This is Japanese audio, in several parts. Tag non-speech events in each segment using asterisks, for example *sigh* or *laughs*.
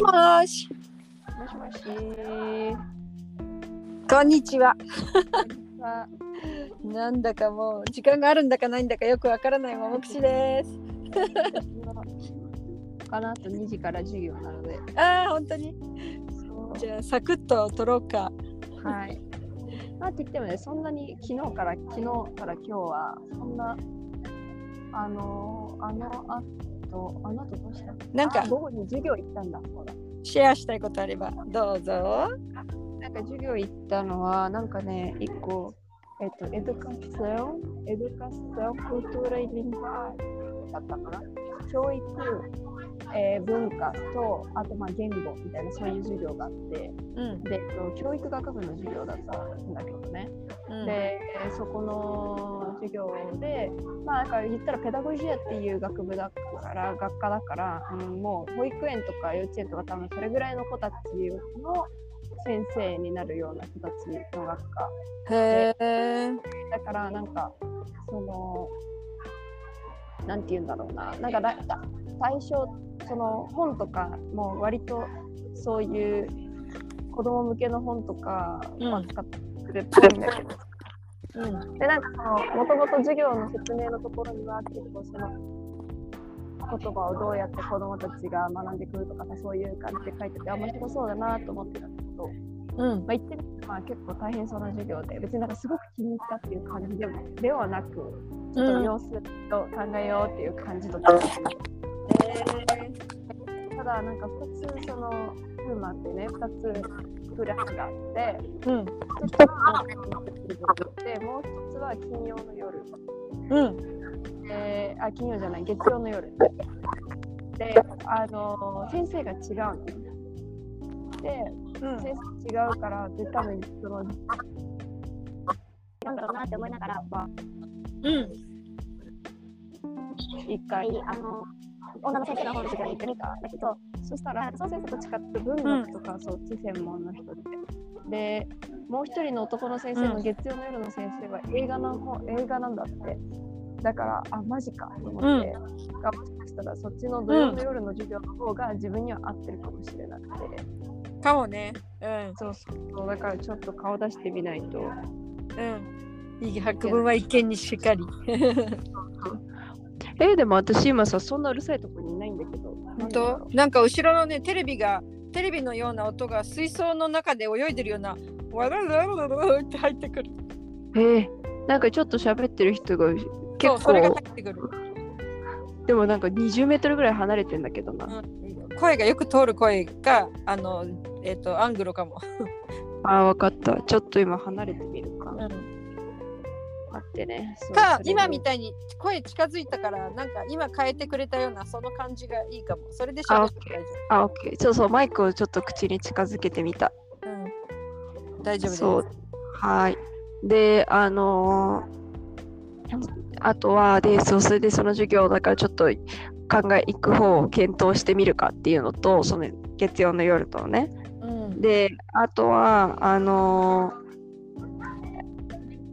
しもーし。もしもし。こんにちは。はなんだかもう時間があるんだかないんだかよくわからないももくしです。かなと2時から授業なので。ああ、本当に？そじゃあサクッと取ろうか。うはい。まあって言ってもね、そんなに昨日から昨日から今日はそんなあのあのあとあの後どうした？なんかあ午後に授業行ったんだ。そうだ。シェアしたいことあればどうぞ。なんか授業行ったのはなんかね一個えっとエドカションエドカションクルトライリングアだったかな教育、えー文化とあとまあ言語みたいなそういう授業があってうん。で、えっと教育学部の授業だったんだけどね、うん、でえーそこの授業でまあなんか言ったらペダゴジアっていう学部だから学科だから、うん、もう保育園とか幼稚園とか多分それぐらいの子たちの先生になるような人たちの学科へえ。だからなんかそのなんて言うんだろうな。なんかだだ対象その本とかも割とそういう子供向けの本とかうん。を扱ってくれてるんだけど、うん。でなんかそのもともと授業の説明のところには結構その言葉をどうやって子供たちが学んでくるとかさそういう感じで書いててあ面白そうだなと思ってたんだけど、うん。まあ、言ってみれば結構大変そうな授業で別になんかすごく気に入ったっていう感じでもではなくちょっと様子を考えようっていう感じだったんですね、ただなんか2つそのフーマってね2つクラスがあってうん。1つはでもう1つは金曜の夜うん。であ金曜じゃない月曜の夜であの先生が違うのでうん。先生違うからで多分そのなんだろうなって思いながら、まあ、うん。一回あの女の先生の方の授業に行ってみたんだけどそしたらその先生と違って。文学とかそっち専門の人で、でもう一人の男の先生の月曜の夜の先生は映画の方映画なん。だってだからあマジかと思って、がもしかしたらそっちの土曜の夜の授業の方が自分には合ってるかもしれなくて、かもね。うん。そうそうだからちょっと顔出してみないとうん。いい白文は一見にしっかり。えーでも私今さそんなうるさいとこにいないんだけど本当？なんか後ろのねテレビがテレビのような音が水槽の中で泳いでるようなわらららららって入ってくる。えー、なんかちょっと喋ってる人がそう結それが構入ってくる。でもなんか20メートルぐらい離れてんだけどな、うん、声がよく通る声があのえっ、とアングルかも。あーわかった。ちょっと今離れてみるか、うん。待ってね。か今みたいに声近づいたからなんか今変えてくれたようなその感じがいいかも。それで喋って大丈あオッケー。そうそうマイクをちょっと口に近づけてみた。夫。うん、大丈夫です。そう。はい。であのーあとはでそうそれでその授業だからちょっと考え行く方を検討してみるかっていうのとその月曜の夜とね。うん、であとはあのー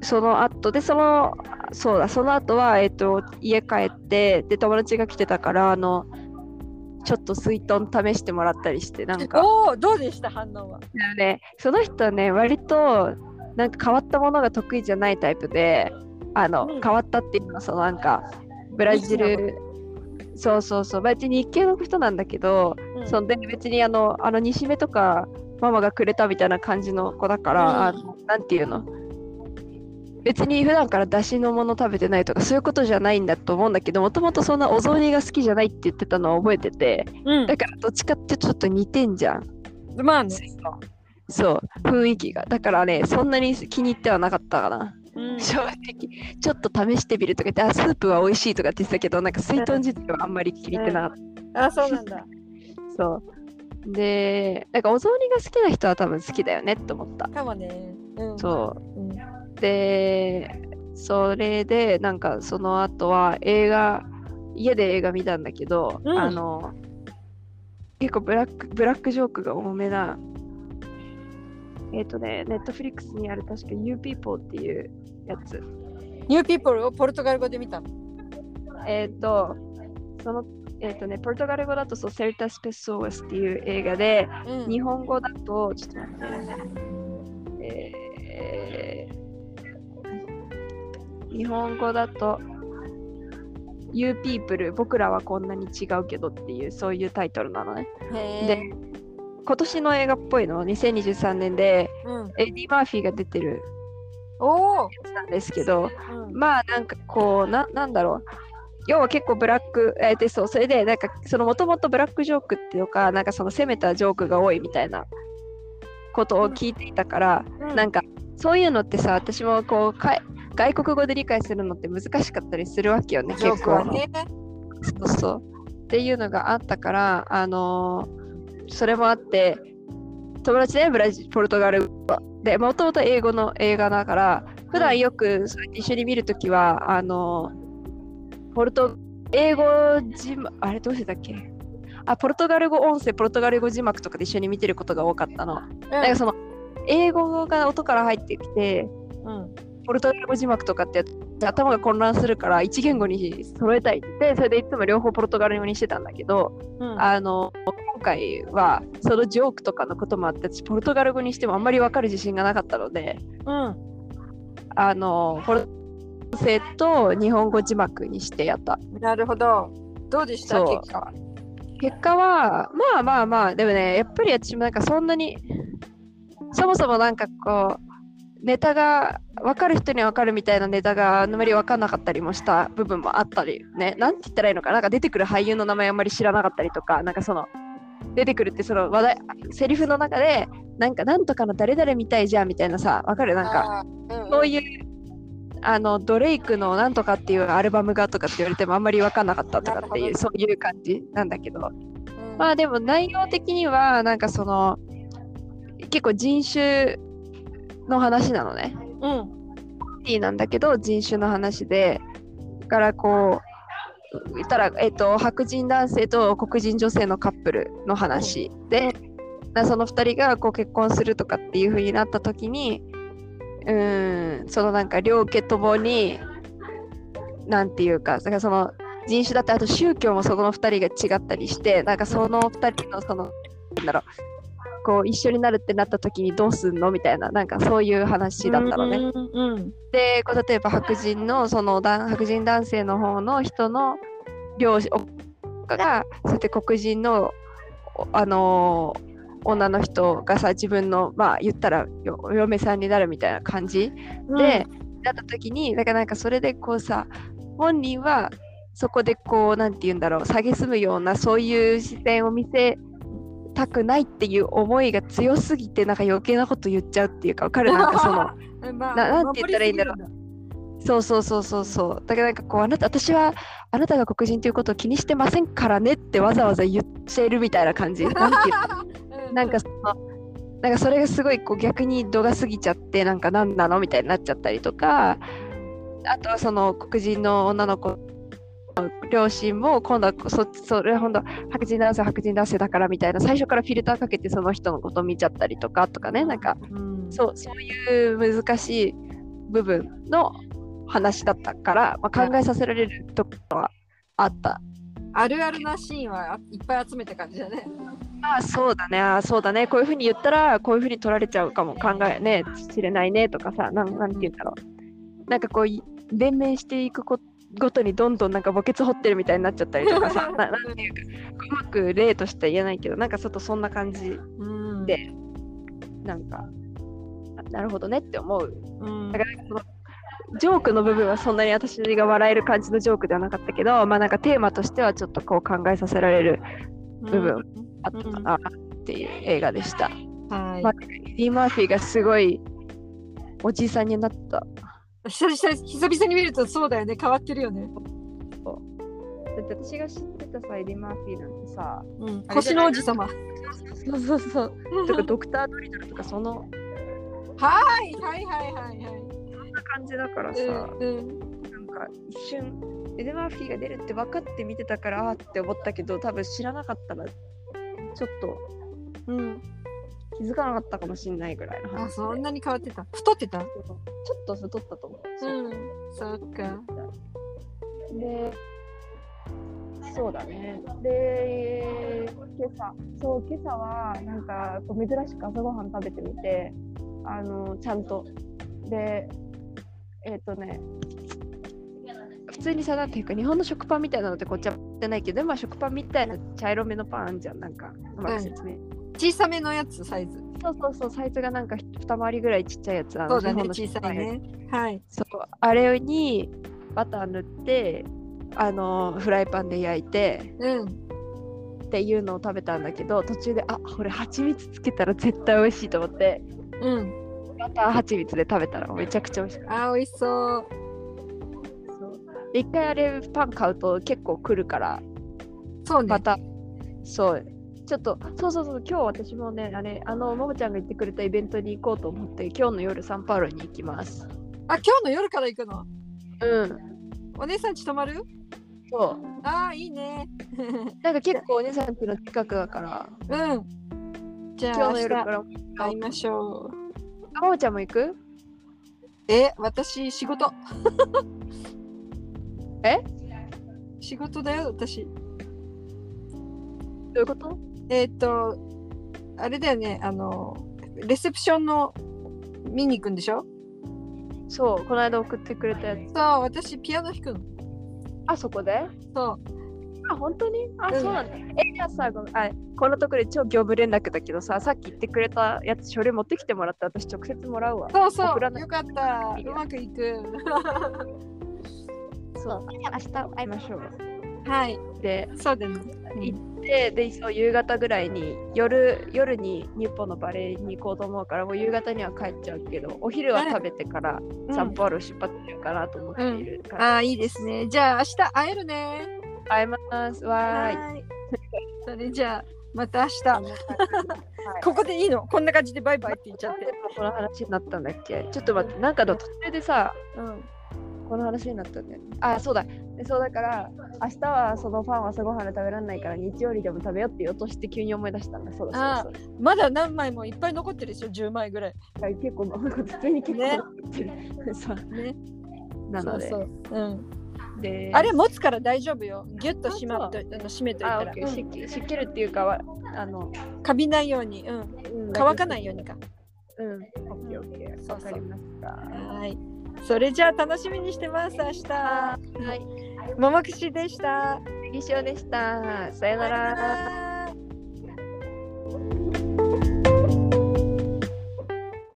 その後でそのそうだその後はえっ、と家帰ってで友達が来てたからあのちょっと水遁試してもらったりしてなんか。おおどうでした反応は？ねその人はね割となんか変わったものが得意じゃないタイプであの、うん。変わったっていうのはそのなんかブラジルそうそうそう別に日系の人なんだけど、うん。そんで別にあのあの西目とかママがくれたみたいな感じの子だから、うん。あのなんていうの？別に普段から出汁のもの食べてないとかそういうことじゃないんだと思うんだけどもともとそんなお雑煮が好きじゃないって言ってたのを覚えててうん。だからどっちかってちょっと似てんじゃん。まあね。そう。雰囲気が。だからねそんなに気に入ってはなかったかな。うん。正直ちょっと試してみるとか言ってあスープは美味しいとかって言ってたけどなんか水豚自体はあんまり気に入ってなかった。あそうなんだ。*laughs* そう。で、なんかお雑煮が好きな人は多分好きだよねって思った。かもね。うん、。そううん。う。で、それで、なんかその後は映画、家で映画見たんだけど、うんあの、結構ブラックブラックジョークが多めな、えっ、とね、ネットフリックスにある確か You People っていうやつ。ニューピーポルをポルトガル語で見たの？えっ、と、そのえっ、とね、ポルトガル語だとそう、セルタス・ペソースっていう映画で、うん。日本語だと、ちょっと待って、えー日本語だと、You People 僕らはこんなに違うけどっていうそういうタイトルなのね。へで、今年の映画っぽいの2023年でうん、エディ・マーフィーが出てるおなんですけど、うん。まあなんかこうな、なんだろう。要は結構ブラック、えーでそう、それでなんかそのもともとブラックジョークっていうか、なんかその攻めたジョークが多いみたいなことを聞いていたから、うんなんかそういうのってさ、私もこうかい外国語で理解するのって難しかったりするわけよね、結構。ね。そうそう。っていうのがあったから、あのーそれもあって、友達ね、ブラジル、ポルトガル語で、もともと英語の映画だから、普段よく一緒に見るときは、あのーポルト、英語字幕、あれどうしてたっけ？あ、ポルトガル語音声、ポルトガル語字幕とかで一緒に見てることが多かったの。なんかその、英語が音から入ってきて、うん、ポルトガル語字幕とかって頭が混乱するから一言語に揃えたいってそれでいつも両方ポルトガル語にしてたんだけど、うん、あの今回はそのジョークとかのこともあって私ポルトガル語にしてもあんまり分かる自信がなかったのでうん、あのポルトガル語と日本語字幕にしてやった。なるほど。どうでした？そう。結果は？結果はまあまあまあでもねやっぱり私もなんかそんなにそもそもなんかこうネタが分かる人には分かるみたいなネタがあんまり分かんなかったりもした部分もあったりね。なんて言ったらいいのかな？なんか出てくる俳優の名前あんまり知らなかったりとかなんかその出てくるってその話題セリフの中でなんかなんとかの誰々みたいじゃんみたいなさ分かる？なんかそういうあのドレイクのなんとかっていうアルバムがとかって言われてもあんまり分かんなかったとかっていうそういう感じなんだけど。うん。まあでも内容的にはなんかその結構人種の話なのね。うん、なんだけど人種の話で。だからこう言ったら、えっと、白人男性と黒人女性のカップルの話で、なその2人がこう結婚するとかっていう風になった時にうーんそのなんか両家ともになんていうかだからその人種だってあと宗教もその2人が違ったりしてなんかその2人のそのなんだろうこう一緒になるってなった時にどうすんのみたいななんかそういう話だったのね。うん、うん、でこう例えば白人のその男白人男性の方の人の両親がそうやって黒人のおあのー女の人がさ自分のまあ言ったらよお嫁さんになるみたいな感じうん、で、なった時にだからなんかそれでこうさ本人はそこでこうなんて言うんだろう蔑むようなそういう視線を見せたくないっていう思いが強すぎてなんか余計なこと言っちゃうっていうかわかる？なんかその。うん、まあななんて言ったらいいんだろうそうそうそうそうそう。だからなんかこうあなた私はあなたが黒人ということを気にしてませんからねってわざわざ言っているみたいな感じ。なんていう *laughs* なんかそのなんかそれがすごいこう逆に度が過ぎちゃってなんか何なのみたいになっちゃったりとかあとはその黒人の女の子の両親も今度はそそれは本当白人男性は白人男性だからみたいな最初からフィルターかけてその人のことを見ちゃったりとかとかねなんかうん、そうそういう難しい部分の話だったから、まあ、考えさせられるところはあった。あるあるなシーンはいっぱい集めた感じだね。まあそうだね、あそうだね、こういうふうに言ったらこういうふうに取られちゃうかも。考えね、知れないね。とかさ、なんなんて言うんだろう。なんかこうい、弁明していくこごとにどんどんなんか墓穴掘ってるみたいになっちゃったりとかさ、*laughs* ななんていうか、うまく例としては言えないけど、なんかちょっとそんな感じうん、で、なんか、あなるほどねって思う。うん。だからそのジョークの部分はそんなに私が笑える感じのジョークではなかったけど、まあなんかテーマとしてはちょっとこう考えさせられる部分あったかなっていう映画でした。はい、まディ・マーフィーがすごいおじいさんになった。久々久々に見るとそうだよね変わってるよね。だって私が知ってたさ、エディ・マーフィーなんてさ、うん、腰の王子様。そうそうそう。とかドクター・ドリトルとかそのはいはいはいはいはい。感じだからさ、うんうんなんか一瞬エディ・マーフィーが出るって分かって見てたからって思ったけど多分知らなかったらちょっとうん、気づかなかったかもしれないぐらいの話そんなに変わってた？太ってた？ちょっと太ったと思う。うん、そっか。でそうだね。で、今朝、そう、今朝は、なんか、こう珍しく朝ごはん食べてみて、あの、ちゃんと。で、えっ、とね、普通にさ、なんていうか、日本の食パンみたいなのってこっちは売ってないけど、まあ、食パンみたいな茶色めのパンあんじゃん、なんか、うまく説明。小さめのやつサイズ。そうそうそう、サイズがなんか二回りぐらいちっちゃいやつ。そうだね小さいね。はい。そう、あれにバター塗って、あの、フライパンで焼いて、うん。っていうのを食べたんだけど途中であこれ蜂蜜つけたら絶対美味しいと思ってうん。バター蜂蜜で食べたらめちゃくちゃ美味しかっあー、美味しそう。一回あれパン買うと結構来るからそうねま。た、そうちょっとそうそうそう今日私もねあれあのももちゃんが言ってくれたイベントに行こうと思って今日の夜サンパウロに行きますあ、今日の夜から行くの？うんお姉さんち泊まる？そうあー、いいね。*laughs* なんか結構お姉さん家の近くだからうん。じゃあ、今日の夜から会いましょう。あももちゃんも行く？え、私、仕事。え？仕事だよ、私。どういうこと？えーっと、あれだよね、あの、レセプションの見に行くんでしょ？そうこの間送ってくれたやつそう、私、ピアノ弾くの。あそこで？そう。あ、本当に？あ、うんそうなんだ。え、じゃあさ、ごめんあこのところで超業務連絡だけどさ、さっき言ってくれたやつ、書類持ってきてもらった私直接もらうわ。そうそうよかった。うまくいく。*laughs* そう。明日会いましょう。はい、で、そうだね。行って、で、そう、夕方ぐらいに、夜、夜に日本のバレエに行こうと思うから、もう夕方には帰っちゃうけど、お昼は食べてから、うんサンパウロ出発しようかなと思っているから。ああ、いいですね。じゃあ、明日会えるね。会えます。わーい。い。それじゃあ、また明あ日。のはいここでいいの？こんな感じでバイバイって言っちゃって。この話になったんだっけ？ちょっと待って、なんかの途中でさ、うん。この話になったんだよね。あ、そうだ。でそうだから、明日はそのパンは朝ごはんで食べられないから、日曜日でも食べようって言おうとして急に思い出したんだ。そうだそうだまだ何枚もいっぱい残ってるでしょ ?10 枚ぐらい。だ。結構、普通に結構、ねそうね。なので。そうそううん。であれ持つから大丈夫よ。ギュッと締まっとあの締めといあ、たらオッケー。湿気湿気るっていうかは、あの、カビないように。うん。うん乾かないようにか。うん。オッケーオッケー。わかりました。はい。それじゃあ楽しみにしてます、明日。はい。ももくしでした。以上でした。さよなら。